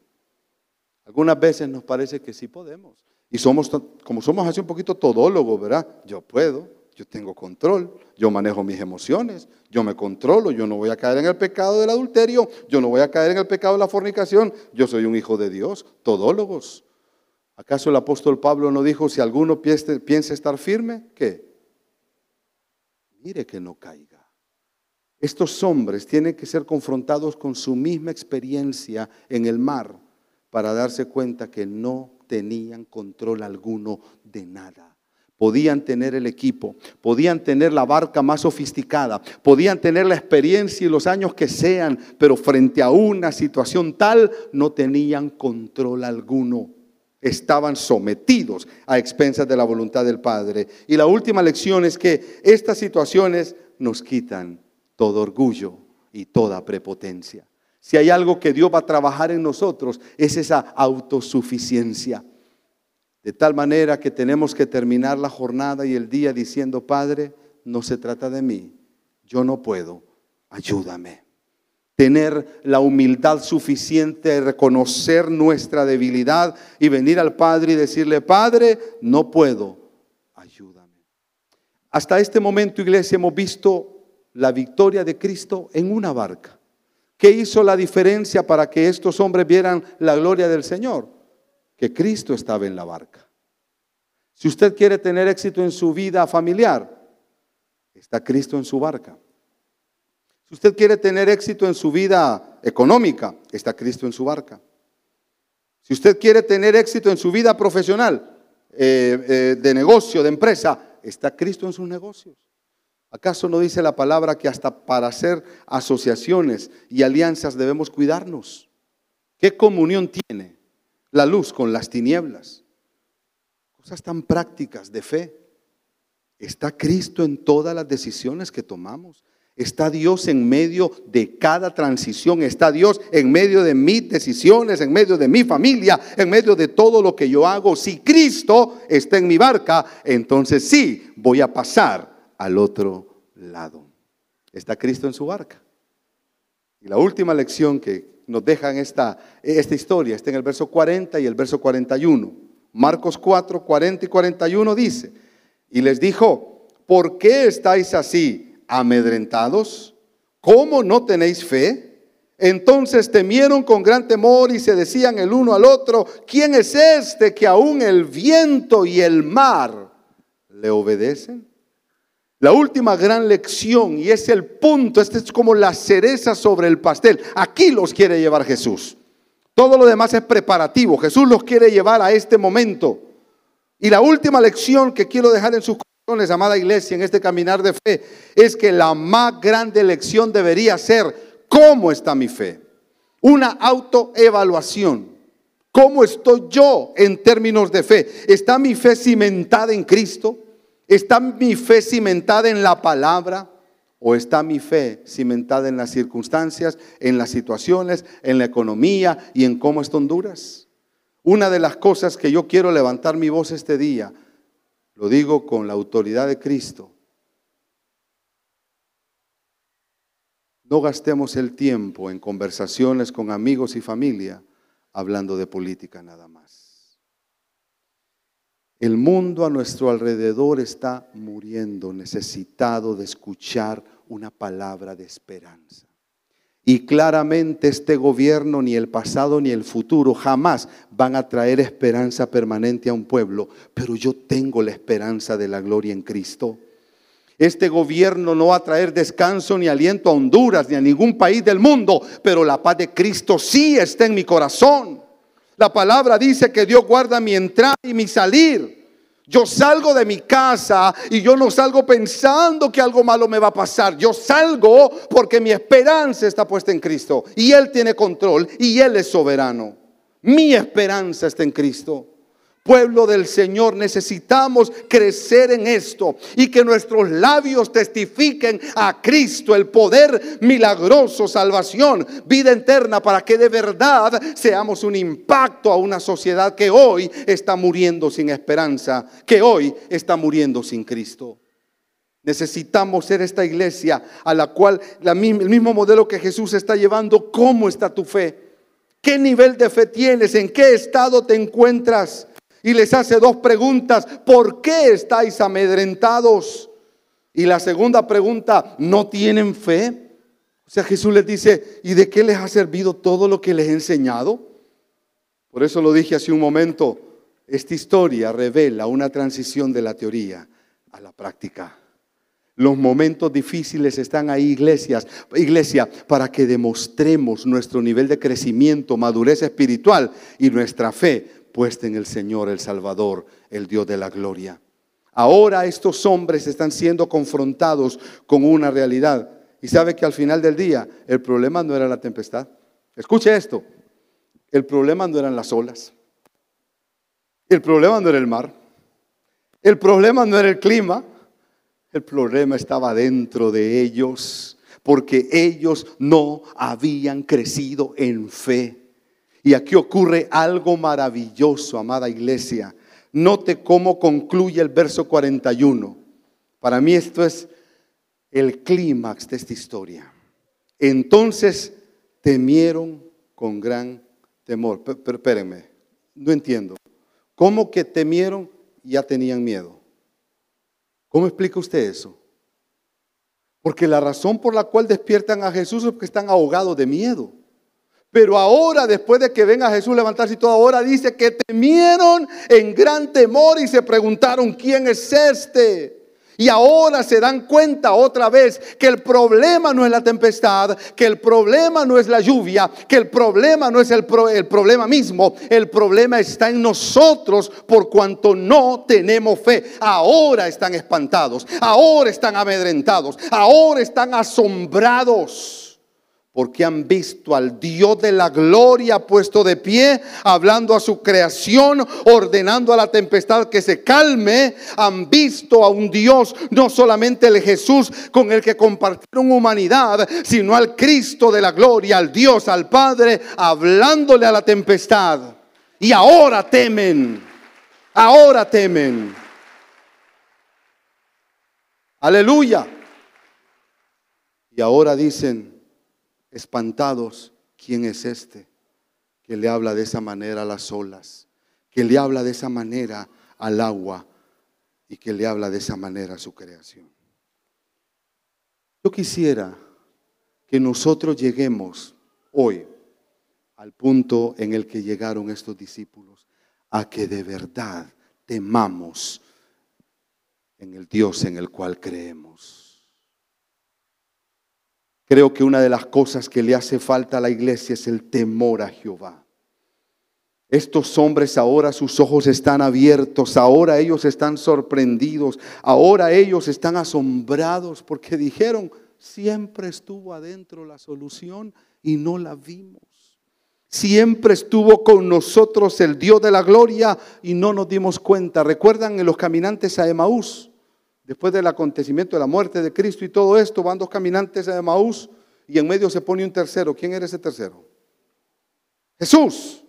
Speaker 1: Algunas veces nos parece que sí podemos. Y somos, como somos así un poquito todólogos, ¿verdad? Yo puedo, yo tengo control, yo manejo mis emociones, yo me controlo, yo no voy a caer en el pecado del adulterio, yo no voy a caer en el pecado de la fornicación, yo soy un hijo de Dios, todólogos. ¿Acaso el apóstol Pablo no dijo, si alguno piensa estar firme, qué? Mire que no caiga. Estos hombres tienen que ser confrontados con su misma experiencia en el mar para darse cuenta que no tenían control alguno de nada. Podían tener el equipo, podían tener la barca más sofisticada, podían tener la experiencia y los años que sean, pero frente a una situación tal no tenían control alguno. Estaban sometidos a expensas de la voluntad del Padre. Y la última lección es que estas situaciones nos quitan todo orgullo y toda prepotencia. Si hay algo que Dios va a trabajar en nosotros, es esa autosuficiencia. De tal manera que tenemos que terminar la jornada y el día diciendo, Padre, no se trata de mí, yo no puedo, ayúdame. Tener la humildad suficiente reconocer nuestra debilidad y venir al Padre y decirle, Padre, no puedo, ayúdame. Hasta este momento, iglesia, hemos visto la victoria de Cristo en una barca. ¿Qué hizo la diferencia para que estos hombres vieran la gloria del Señor? Que Cristo estaba en la barca. Si usted quiere tener éxito en su vida familiar, está Cristo en su barca. Si usted quiere tener éxito en su vida económica, está Cristo en su barca. Si usted quiere tener éxito en su vida profesional, eh, eh, de negocio, de empresa, está Cristo en sus negocios. ¿Acaso no dice la palabra que hasta para hacer asociaciones y alianzas debemos cuidarnos? ¿Qué comunión tiene la luz con las tinieblas? Cosas tan prácticas de fe. ¿Está Cristo en todas las decisiones que tomamos? ¿Está Dios en medio de cada transición? ¿Está Dios en medio de mis decisiones, en medio de mi familia, en medio de todo lo que yo hago? Si Cristo está en mi barca, entonces sí voy a pasar al otro lado. Está Cristo en su barca. Y la última lección que nos deja en esta, esta historia está en el verso 40 y el verso 41. Marcos 4, 40 y 41 dice, y les dijo, ¿por qué estáis así amedrentados? ¿Cómo no tenéis fe? Entonces temieron con gran temor y se decían el uno al otro, ¿quién es este que aún el viento y el mar le obedecen? La última gran lección, y es el punto, este es como la cereza sobre el pastel. Aquí los quiere llevar Jesús. Todo lo demás es preparativo. Jesús los quiere llevar a este momento. Y la última lección que quiero dejar en sus corazones, amada iglesia, en este caminar de fe, es que la más grande lección debería ser, ¿cómo está mi fe? Una autoevaluación. ¿Cómo estoy yo en términos de fe? ¿Está mi fe cimentada en Cristo? ¿Está mi fe cimentada en la palabra o está mi fe cimentada en las circunstancias, en las situaciones, en la economía y en cómo está Honduras? Una de las cosas que yo quiero levantar mi voz este día, lo digo con la autoridad de Cristo, no gastemos el tiempo en conversaciones con amigos y familia hablando de política nada más. El mundo a nuestro alrededor está muriendo, necesitado de escuchar una palabra de esperanza. Y claramente este gobierno, ni el pasado ni el futuro, jamás van a traer esperanza permanente a un pueblo. Pero yo tengo la esperanza de la gloria en Cristo. Este gobierno no va a traer descanso ni aliento a Honduras ni a ningún país del mundo, pero la paz de Cristo sí está en mi corazón. La palabra dice que Dios guarda mi entrada y mi salir. Yo salgo de mi casa y yo no salgo pensando que algo malo me va a pasar. Yo salgo porque mi esperanza está puesta en Cristo y Él tiene control y Él es soberano. Mi esperanza está en Cristo. Pueblo del Señor, necesitamos crecer en esto y que nuestros labios testifiquen a Cristo el poder milagroso, salvación, vida eterna, para que de verdad seamos un impacto a una sociedad que hoy está muriendo sin esperanza, que hoy está muriendo sin Cristo. Necesitamos ser esta iglesia a la cual el mismo modelo que Jesús está llevando, ¿cómo está tu fe? ¿Qué nivel de fe tienes? ¿En qué estado te encuentras? Y les hace dos preguntas. ¿Por qué estáis amedrentados? Y la segunda pregunta, ¿no tienen fe? O sea, Jesús les dice, ¿y de qué les ha servido todo lo que les he enseñado? Por eso lo dije hace un momento, esta historia revela una transición de la teoría a la práctica. Los momentos difíciles están ahí, iglesias, iglesia, para que demostremos nuestro nivel de crecimiento, madurez espiritual y nuestra fe puesta en el Señor, el Salvador, el Dios de la gloria. Ahora estos hombres están siendo confrontados con una realidad. Y sabe que al final del día el problema no era la tempestad. Escuche esto. El problema no eran las olas. El problema no era el mar. El problema no era el clima. El problema estaba dentro de ellos, porque ellos no habían crecido en fe. Y aquí ocurre algo maravilloso, amada iglesia. Note cómo concluye el verso 41. Para mí esto es el clímax de esta historia. Entonces temieron con gran temor. Pero espérenme, no entiendo. ¿Cómo que temieron ya tenían miedo? ¿Cómo explica usted eso? Porque la razón por la cual despiertan a Jesús es porque están ahogados de miedo. Pero ahora, después de que ven a Jesús levantarse y todo, ahora dice que temieron en gran temor y se preguntaron, ¿quién es este? Y ahora se dan cuenta otra vez que el problema no es la tempestad, que el problema no es la lluvia, que el problema no es el, el, problema mismo, el problema está en nosotros por cuanto no tenemos fe. Ahora están espantados, ahora están amedrentados, ahora están asombrados porque han visto al Dios de la gloria puesto de pie, hablando a su creación, ordenando a la tempestad que se calme. Han visto a un Dios, no solamente el Jesús con el que compartieron humanidad, sino al Cristo de la gloria, al Dios, al Padre, hablándole a la tempestad. Y ahora temen, ahora temen. Aleluya. Y ahora dicen, espantados, ¿quién es este que le habla de esa manera a las olas, que le habla de esa manera al agua y que le habla de esa manera a su creación? Yo quisiera que nosotros lleguemos hoy al punto en el que llegaron estos discípulos, a que de verdad temamos en el Dios en el cual creemos. Creo que una de las cosas que le hace falta a la iglesia es el temor a Jehová. Estos hombres ahora sus ojos están abiertos, ahora ellos están sorprendidos, ahora ellos están asombrados porque dijeron, siempre estuvo adentro la solución y no la vimos. Siempre estuvo con nosotros el Dios de la gloria y no nos dimos cuenta. ¿Recuerdan en los caminantes a Emaús? Después del acontecimiento de la muerte de Cristo y todo esto, van dos caminantes de Maús y en medio se pone un tercero. ¿Quién era ese tercero? Jesús.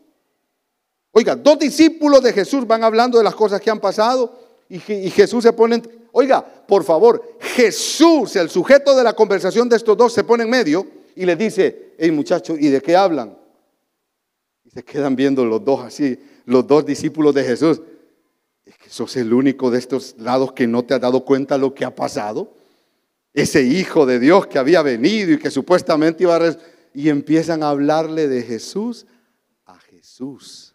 Speaker 1: Oiga, dos discípulos de Jesús van hablando de las cosas que han pasado y, Jesús se pone, oiga, por favor, Jesús, el sujeto de la conversación de estos dos, se pone en medio y le dice, hey muchachos, ¿y de qué hablan? Y se quedan viendo los dos así, los dos discípulos de Jesús es que sos el único de estos lados que no te ha dado cuenta lo que ha pasado. Ese hijo de Dios que había venido y que supuestamente iba a... Y empiezan a hablarle de Jesús a Jesús.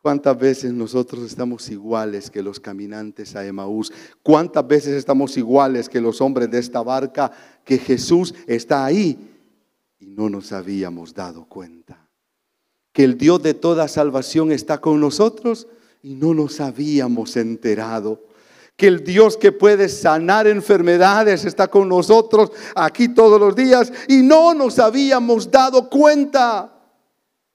Speaker 1: ¿Cuántas veces nosotros estamos iguales que los caminantes a Emaús? ¿Cuántas veces estamos iguales que los hombres de esta barca que Jesús está ahí y no nos habíamos dado cuenta? Que el Dios de toda salvación está con nosotros y no nos habíamos enterado. Que el Dios que puede sanar enfermedades está con nosotros aquí todos los días y no nos habíamos dado cuenta.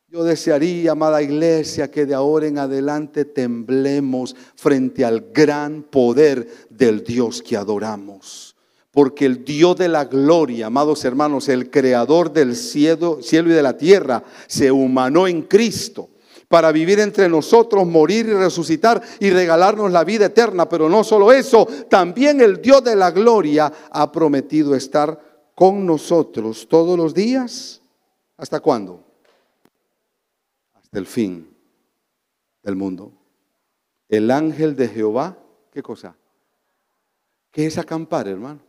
Speaker 1: Yo desearía, amada iglesia, que de ahora en adelante temblemos frente al gran poder del Dios que adoramos. Porque el Dios de la gloria, amados hermanos, el creador del cielo, cielo y de la tierra, se humanó en Cristo para vivir entre nosotros, morir y resucitar y regalarnos la vida eterna. Pero no solo eso, también el Dios de la gloria ha prometido estar con nosotros todos los días. ¿Hasta cuándo? Hasta el fin del mundo. El ángel de Jehová, ¿qué cosa? ¿Qué es acampar, hermano?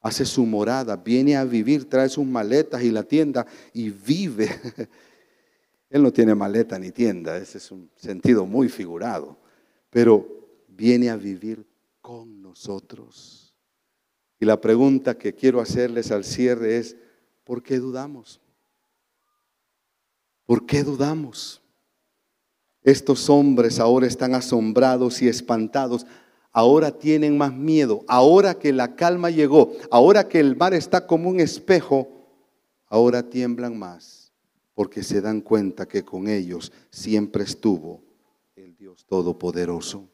Speaker 1: Hace su morada, viene a vivir, trae sus maletas y la tienda y vive Él no tiene maleta ni tienda, ese es un sentido muy figurado, pero viene a vivir con nosotros. Y la pregunta que quiero hacerles al cierre es, ¿por qué dudamos? ¿Por qué dudamos? Estos hombres ahora están asombrados y espantados. Ahora tienen más miedo. Ahora que la calma llegó, ahora que el mar está como un espejo, ahora tiemblan más porque se dan cuenta que con ellos siempre estuvo el Dios Todopoderoso.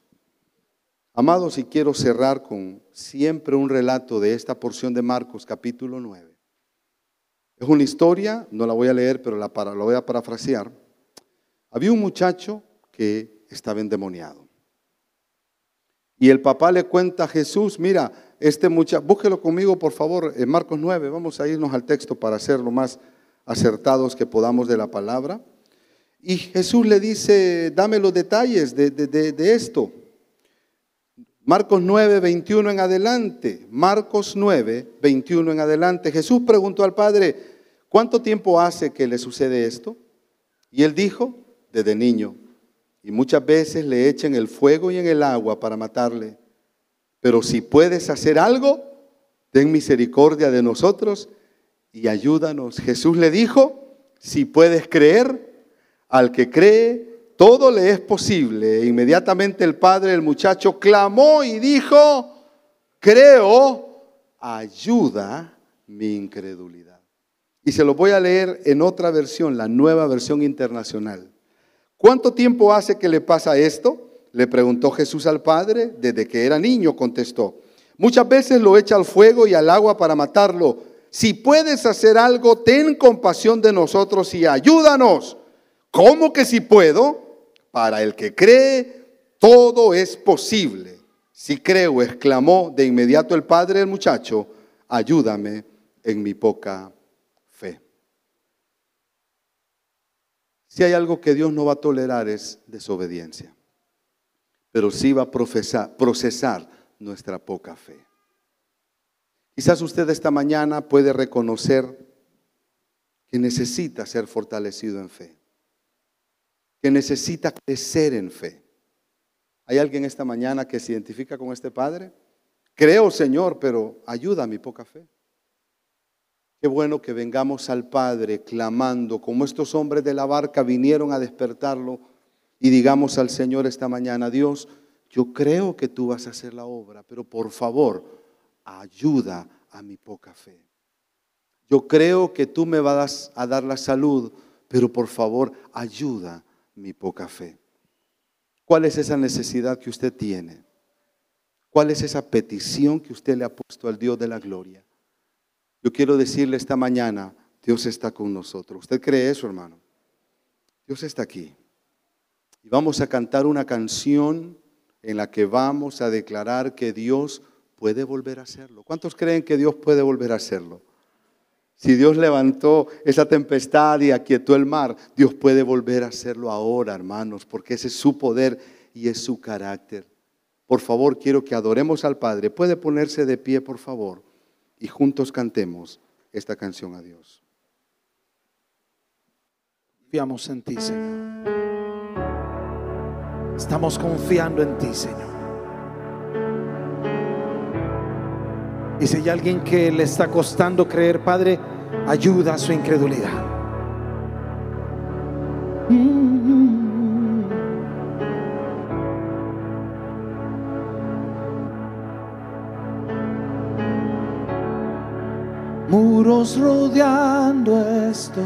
Speaker 1: Amados, y quiero cerrar con siempre un relato de esta porción de Marcos capítulo 9. Es una historia, no la voy a leer, pero la, para, voy a parafrasear. Había un muchacho que estaba endemoniado. Y el papá le cuenta a Jesús, mira, este muchacho, búsquelo conmigo por favor, en Marcos 9, vamos a irnos al texto para hacerlo más acertados que podamos de la palabra. Y Jesús le dice, dame los detalles de, esto. Marcos 9, 21 en adelante. Marcos 9, 21 en adelante. Jesús preguntó al Padre, ¿cuánto tiempo hace que le sucede esto? Y él dijo, desde niño. Y muchas veces le echan el fuego y en el agua para matarle. Pero si puedes hacer algo, ten misericordia de nosotros y ayúdanos. Jesús le dijo, si puedes creer, al que cree, todo le es posible. E inmediatamente el padre del muchacho clamó y dijo, creo, ayuda mi incredulidad. Y se lo voy a leer en otra versión, la nueva versión internacional. ¿Cuánto tiempo hace que le pasa esto? Le preguntó Jesús al Padre. Desde que era niño, contestó. Muchas veces lo echa al fuego y al agua para matarlo si puedes hacer algo, ten compasión de nosotros y ayúdanos. ¿Cómo que si puedo? Para el que cree, todo es posible. Si creo, exclamó de inmediato el padre del muchacho, ayúdame en mi poca fe. Si hay algo que Dios no va a tolerar es desobediencia, pero sí va a procesar nuestra poca fe. Quizás usted esta mañana puede reconocer que necesita ser fortalecido en fe, que necesita crecer en fe. ¿Hay alguien esta mañana que se identifica con este Padre? Creo, Señor, pero ayuda a mi poca fe. Qué bueno que vengamos al Padre clamando, como estos hombres de la barca vinieron a despertarlo, y digamos al Señor esta mañana, Dios, yo creo que tú vas a hacer la obra, pero por favor, ayuda a mi poca fe. Yo creo que tú me vas a dar la salud, pero por favor ayuda mi poca fe. ¿Cuál es esa necesidad que usted tiene? ¿Cuál es esa petición que usted le ha puesto al Dios de la gloria? Yo quiero decirle esta mañana, Dios está con nosotros. ¿Usted cree eso, hermano? Dios está aquí. Y vamos a cantar una canción en la que vamos a declarar que Dios puede volver a hacerlo. ¿Cuántos creen que Dios puede volver a hacerlo? Si Dios levantó esa tempestad y aquietó el mar, Dios puede volver a hacerlo ahora, hermanos, porque ese es su poder y es su carácter. Por favor, quiero que adoremos al Padre. Puede ponerse de pie, por favor, y juntos cantemos esta canción a Dios.
Speaker 2: Confiamos en ti, Señor. Estamos confiando en ti, Señor. Y si hay alguien que le está costando creer, Padre, ayuda a su incredulidad. Muros rodeando esto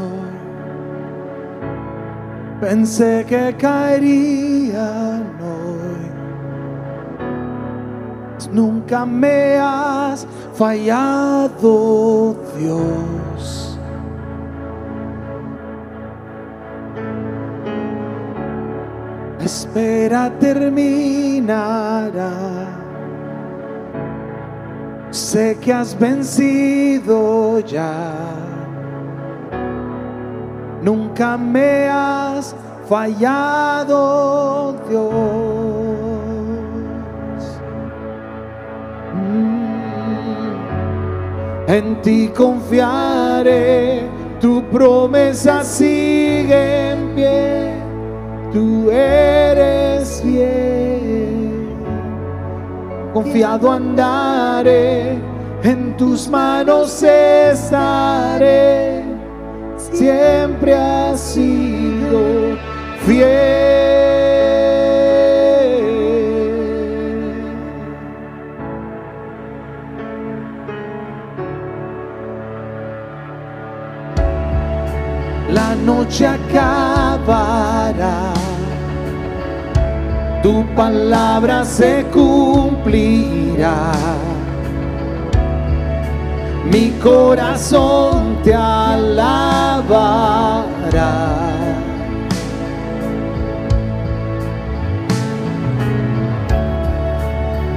Speaker 2: Pensé que caerían hoy. Nunca me has fallado, Dios. Espera terminará. Sé que has vencido ya. Nunca me has fallado, Dios. En ti confiaré, tu promesa sigue en pie, tú eres fiel. Confiado andaré, en tus manos estaré siempre has sido fiel. Noche acabará, tu palabra se cumplirá. Mi corazón te alabará.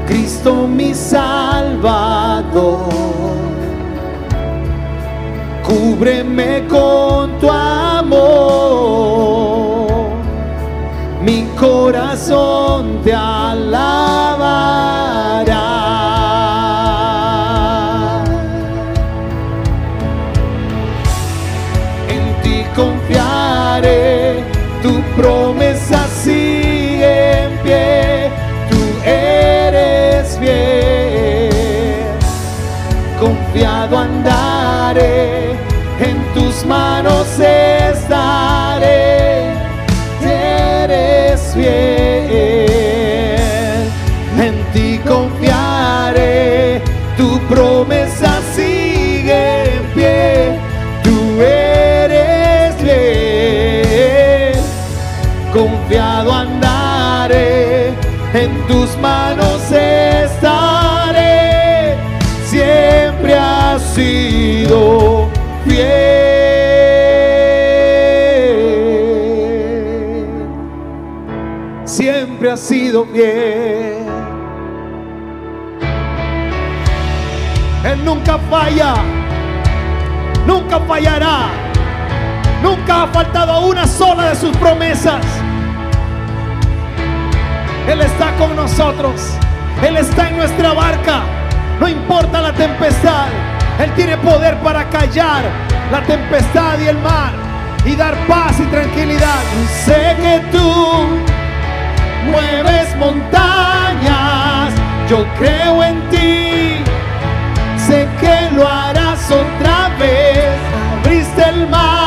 Speaker 2: Cristo mi Salvador, cúbreme con tu amor, mi corazón te alabará. Manos estaré, eres fiel. En ti confiaré, tu promesa sigue en pie, tú eres fiel. Confiado andaré, en tus manos estaré, siempre has sido sido fiel. Él nunca falla, nunca fallará, nunca ha faltado una sola de sus promesas. Él está con nosotros, Él está en nuestra barca, no importa la tempestad, Él tiene poder para callar la tempestad y el mar y dar paz y tranquilidad. Sé que tú mueves montañas, yo creo en ti. Sé que lo harás otra vez. Abriste el mar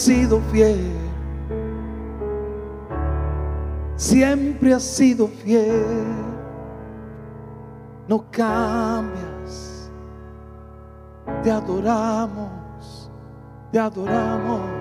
Speaker 2: sido fiel, siempre has sido fiel, no cambias, te adoramos, te adoramos.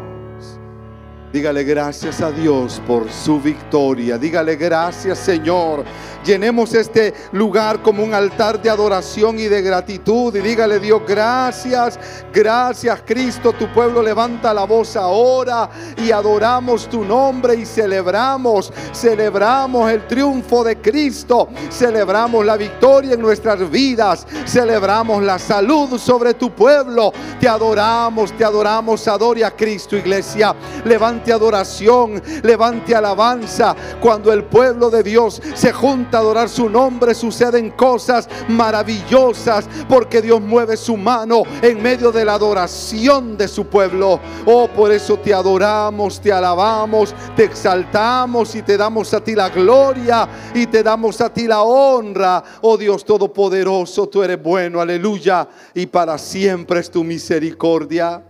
Speaker 1: Dígale gracias a Dios por su victoria. Dígale gracias Señor. Llenemos este lugar como un altar de adoración y de gratitud. Y dígale Dios gracias. Gracias Cristo. Tu pueblo levanta la voz ahora y adoramos tu nombre y celebramos. Celebramos el triunfo de Cristo. Celebramos la victoria en nuestras vidas. Celebramos la salud sobre tu pueblo. Te adoramos, te adoramos. Adore a Cristo iglesia. Levanta levante adoración, levante alabanza. Cuando el pueblo de Dios se junta a adorar su nombre, suceden cosas maravillosas porque Dios mueve su mano en medio de la adoración de su pueblo. Oh, por eso te adoramos, te alabamos, te exaltamos y te damos a ti la gloria y te damos a ti la honra. Oh Dios Todopoderoso, tú eres bueno, aleluya. Y para siempre es tu misericordia.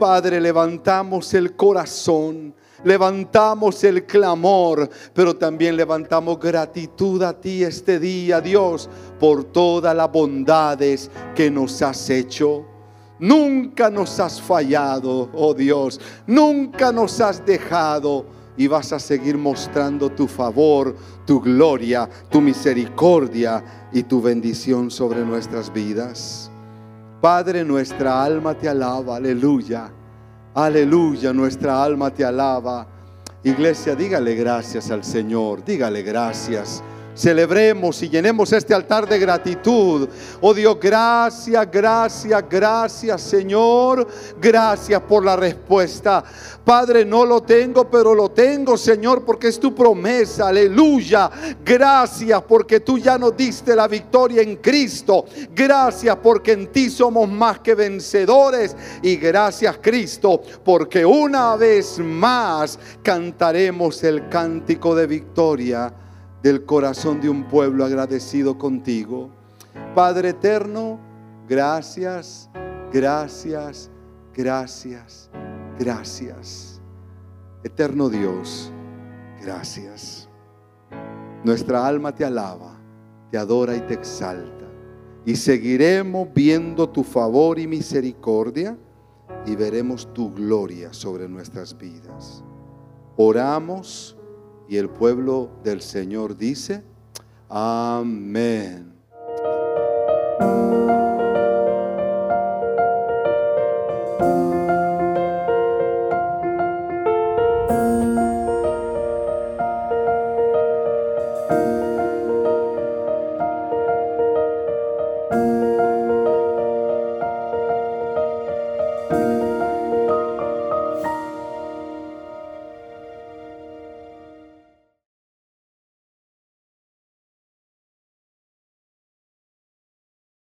Speaker 1: Padre, levantamos el corazón, levantamos el clamor, pero también levantamos gratitud a ti este día, Dios, por todas las bondades que nos has hecho. Nunca nos has fallado, oh Dios, nunca nos has dejado y vas a seguir mostrando tu favor, tu gloria, tu misericordia y tu bendición sobre nuestras vidas. Padre, nuestra alma te alaba, aleluya. Aleluya, nuestra alma te alaba. Iglesia, dígale gracias al Señor, dígale gracias. Celebremos y llenemos este altar de gratitud. Oh Dios, gracias, gracias, gracias Señor. Gracias por la respuesta. Padre, no lo tengo, pero lo tengo Señor porque es tu promesa. Aleluya. Gracias porque tú ya nos diste la victoria en Cristo. Gracias porque en ti somos más que vencedores. Y gracias Cristo porque una vez más cantaremos el cántico de victoria del corazón de un pueblo agradecido contigo. Padre eterno, gracias, gracias, gracias, gracias. Eterno Dios, gracias. Nuestra alma te alaba, te adora y te exalta. Y seguiremos viendo tu favor y misericordia y veremos tu gloria sobre nuestras vidas. Oramos y el pueblo del Señor dice, amén.